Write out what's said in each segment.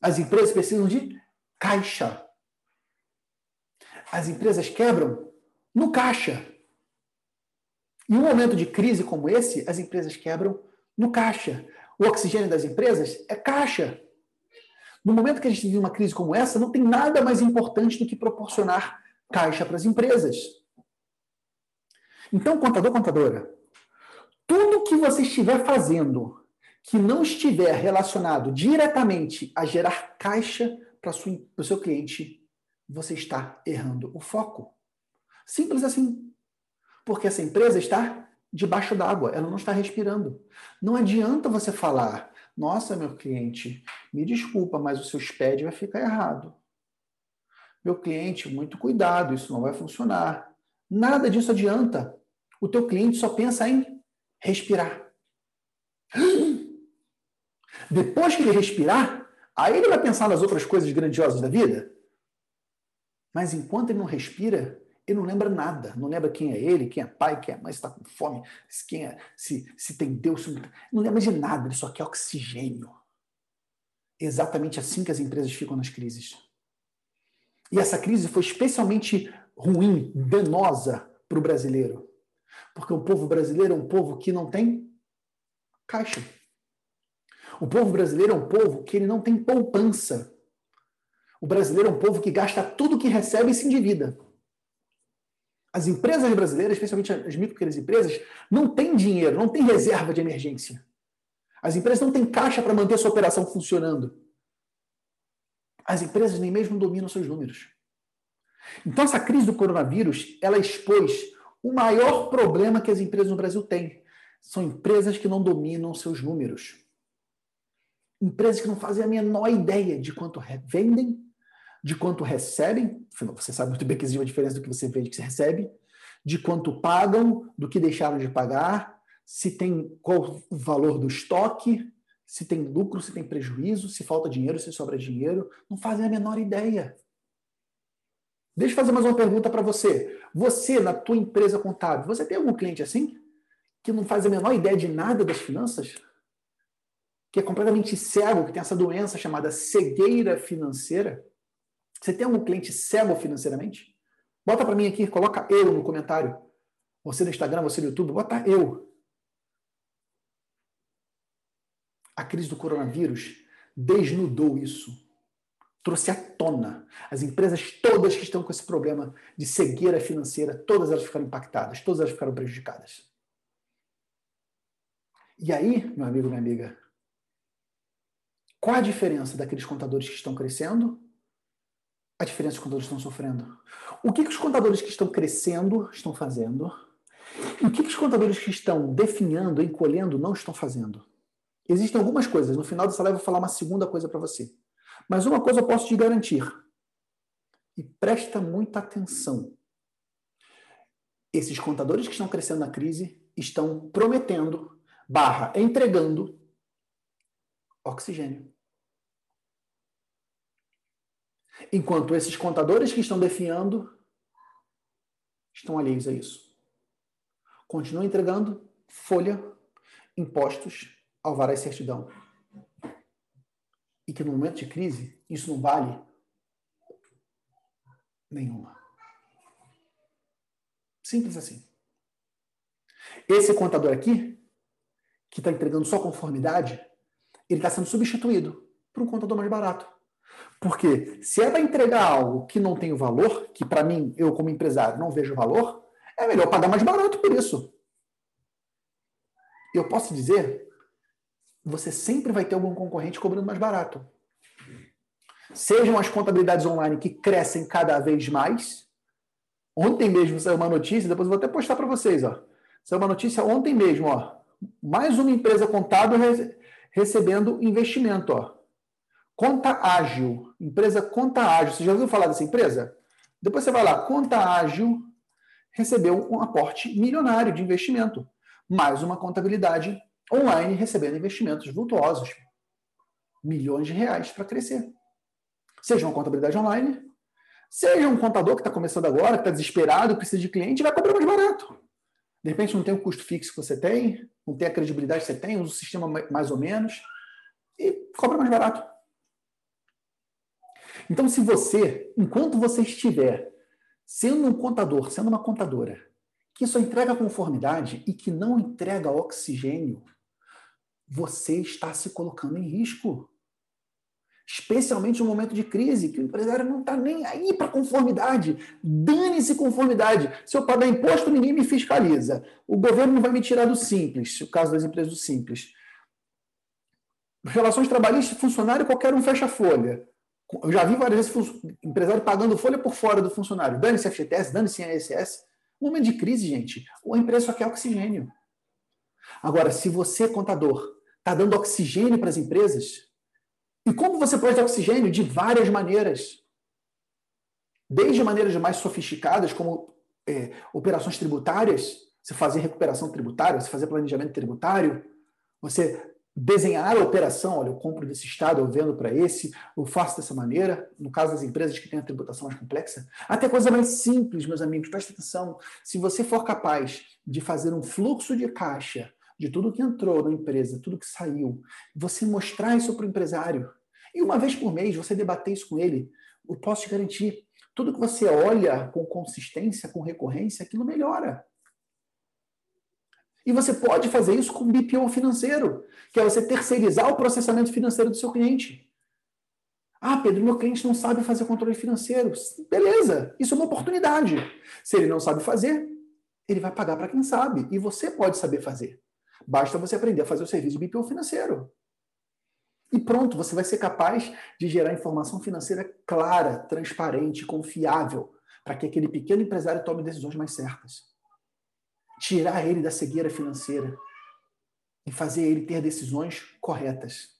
As empresas precisam de caixa. As empresas quebram no caixa. Em um momento de crise como esse, as empresas quebram no caixa. O oxigênio das empresas é caixa. No momento que a gente vive uma crise como essa, não tem nada mais importante do que proporcionar caixa para as empresas. Então, contador, contadora, tudo que você estiver fazendo que não estiver relacionado diretamente a gerar caixa para o seu cliente, você está errando o foco. Simples assim. Porque essa empresa está debaixo d'água, ela não está respirando. Não adianta você falar, nossa, meu cliente, me desculpa, mas o seu SPED vai ficar errado. Meu cliente, muito cuidado, isso não vai funcionar. Nada disso adianta. O teu cliente só pensa em respirar. Depois que ele respirar, aí ele vai pensar nas outras coisas grandiosas da vida. Mas enquanto ele não respira, ele não lembra nada. Não lembra quem é ele, quem é pai, quem é mãe, se está com fome, se, quem é, se, se tem Deus. Se não, não lembra de nada, ele só quer oxigênio. Exatamente assim que as empresas ficam nas crises. E essa crise foi especialmente ruim, danosa para o brasileiro. Porque o povo brasileiro é um povo que não tem caixa. O povo brasileiro é um povo que ele não tem poupança. O brasileiro é um povo que gasta tudo que recebe e se endivida. As empresas brasileiras, especialmente as micro pequenas empresas, não têm dinheiro, não têm reserva de emergência. As empresas não têm caixa para manter sua operação funcionando. As empresas nem mesmo dominam seus números. Então, essa crise do coronavírus, ela expôs o maior problema que as empresas no Brasil têm. São empresas que não dominam seus números. Empresas que não fazem a menor ideia de quanto vendem, de quanto recebem, você sabe muito bem que existe uma diferença do que você vende e que você recebe, de quanto pagam, do que deixaram de pagar, se tem qual o valor do estoque, se tem lucro, se tem prejuízo, se falta dinheiro, se sobra dinheiro, não fazem a menor ideia. Deixa eu fazer mais uma pergunta para você. Você, na tua empresa contábil, você tem algum cliente assim? Que não faz a menor ideia de nada das finanças? Que é completamente cego, que tem essa doença chamada cegueira financeira? Você tem algum cliente cego financeiramente? Bota para mim aqui, coloca eu no comentário. Você no Instagram, você no YouTube, bota eu. A crise do coronavírus desnudou isso. Trouxe à tona. As empresas todas que estão com esse problema de cegueira financeira, todas elas ficaram impactadas, todas elas ficaram prejudicadas. E aí, meu amigo, minha amiga, qual a diferença daqueles contadores que estão crescendo? A diferença dos contadores que estão sofrendo. O que, que os contadores que estão crescendo estão fazendo? E o que, que os contadores que estão definhando, encolhendo, não estão fazendo? Existem algumas coisas. No final dessa live eu vou falar uma segunda coisa para você. Mas uma coisa eu posso te garantir. E presta muita atenção. Esses contadores que estão crescendo na crise estão prometendo, barra, entregando oxigênio. Enquanto esses contadores que estão defiando estão alheios a isso. Continuam entregando folha, impostos, alvará e certidão. E que no momento de crise, isso não vale nenhuma. Simples assim. Esse contador aqui, que está entregando só conformidade, ele está sendo substituído por um contador mais barato. Porque se é para entregar algo que não tem valor, que para mim, eu como empresário, não vejo valor, é melhor pagar mais barato por isso. Eu posso dizer, você sempre vai ter algum concorrente cobrando mais barato. Sejam as contabilidades online que crescem cada vez mais. Ontem mesmo saiu uma notícia, depois vou até postar para vocês. Ó. Saiu uma notícia ontem mesmo. Ó. Mais uma empresa contábil recebendo investimento. Ó. Conta Ágil, empresa Conta Ágil. Você já ouviu falar dessa empresa? Depois você vai lá, Conta Ágil recebeu um aporte milionário de investimento. Mais uma contabilidade online recebendo investimentos vultuosos. Milhões de reais para crescer. Seja uma contabilidade online, seja um contador que está começando agora, que está desesperado, precisa de cliente, vai cobrar mais barato. De repente não tem o custo fixo que você tem, não tem a credibilidade que você tem, usa o sistema mais ou menos e cobra mais barato. Então, se você, enquanto você estiver sendo um contador, sendo uma contadora, que só entrega conformidade e que não entrega oxigênio, você está se colocando em risco. Especialmente no momento de crise, que o empresário não está nem aí para conformidade. Dane-se conformidade. Se eu pagar imposto, ninguém me fiscaliza. O governo não vai me tirar do simples, o caso das empresas do simples. Relações trabalhistas, funcionário, qualquer um fecha folha. Eu já vi várias vezes empresário pagando folha por fora do funcionário. Dane-se FGTS, dane-se ISS. No momento de crise, gente, a empresa só quer oxigênio. Agora, se você, contador, está dando oxigênio para as empresas, e como você pode dar oxigênio? De várias maneiras. Desde maneiras mais sofisticadas, como é, operações tributárias, você fazer recuperação tributária, você fazer planejamento tributário, você desenhar a operação, olha, eu compro desse estado, eu vendo para esse, eu faço dessa maneira, no caso das empresas que têm a tributação mais complexa, até coisa mais simples, meus amigos, presta atenção, se você for capaz de fazer um fluxo de caixa de tudo que entrou na empresa, tudo que saiu, você mostrar isso para o empresário, e uma vez por mês você debater isso com ele, eu posso te garantir, tudo que você olha com consistência, com recorrência, aquilo melhora. E você pode fazer isso com BPO financeiro, que é você terceirizar o processamento financeiro do seu cliente. Ah, Pedro, meu cliente não sabe fazer controle financeiro. Beleza, isso é uma oportunidade. Se ele não sabe fazer, ele vai pagar para quem sabe. E você pode saber fazer. Basta você aprender a fazer o serviço de BPO financeiro. E pronto, você vai ser capaz de gerar informação financeira clara, transparente, confiável, para que aquele pequeno empresário tome decisões mais certas tirar ele da cegueira financeira e fazer ele ter decisões corretas.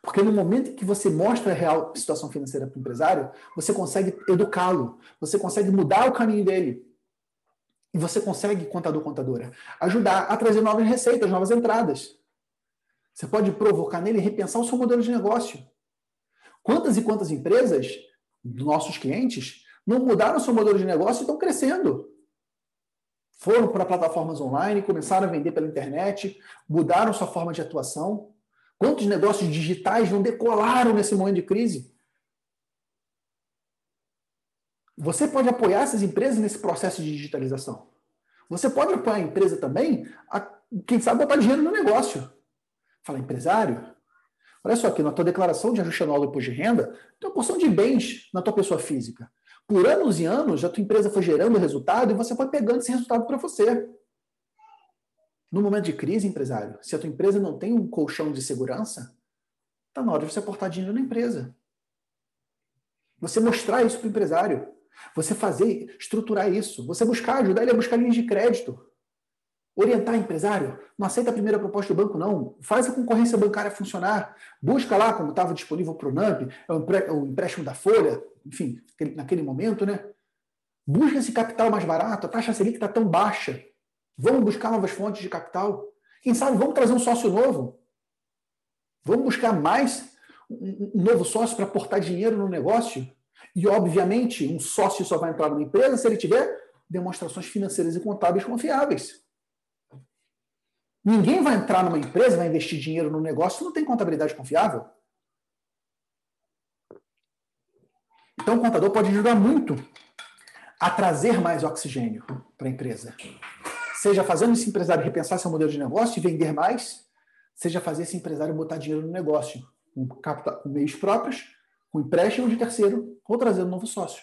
Porque no momento que você mostra a real situação financeira para o empresário, você consegue educá-lo, você consegue mudar o caminho dele. E você consegue, contador, contadora, ajudar a trazer novas receitas, novas entradas. Você pode provocar nele repensar o seu modelo de negócio. Quantas e quantas empresas, nossos clientes, não mudaram o seu modelo de negócio e estão crescendo? Foram para plataformas online, começaram a vender pela internet, mudaram sua forma de atuação. Quantos negócios digitais não decolaram nesse momento de crise? Você pode apoiar essas empresas nesse processo de digitalização. Você pode apoiar a empresa também, a, quem sabe, botar dinheiro no negócio. Fala, empresário, olha só aqui, na tua declaração de ajuste anual do imposto de renda, tem uma porção de bens na tua pessoa física. Por anos e anos, a tua empresa foi gerando resultado e você foi pegando esse resultado para você. No momento de crise, empresário, se a tua empresa não tem um colchão de segurança, está na hora de você aportar dinheiro na empresa. Você mostrar isso para o empresário. Você fazer, estruturar isso. Você buscar, ajudar ele a buscar linhas de crédito. Orientar empresário. Não aceita a primeira proposta do banco, não. Faz a concorrência bancária funcionar. Busca lá, como estava disponível para o NAMP, é o empréstimo da Folha enfim, naquele momento, né? Busca esse capital mais barato, a taxa Selic está tão baixa. Vamos buscar novas fontes de capital. Quem sabe vamos trazer um sócio novo. Vamos buscar mais um novo sócio para aportar dinheiro no negócio. E, obviamente, um sócio só vai entrar numa empresa se ele tiver demonstrações financeiras e contábeis confiáveis. Ninguém vai entrar numa empresa, vai investir dinheiro no negócio se não tem contabilidade confiável. Então, o contador pode ajudar muito a trazer mais oxigênio para a empresa. Seja fazendo esse empresário repensar seu modelo de negócio e vender mais, seja fazer esse empresário botar dinheiro no negócio, com, capital, com meios próprios, com empréstimo de terceiro, ou trazer um novo sócio.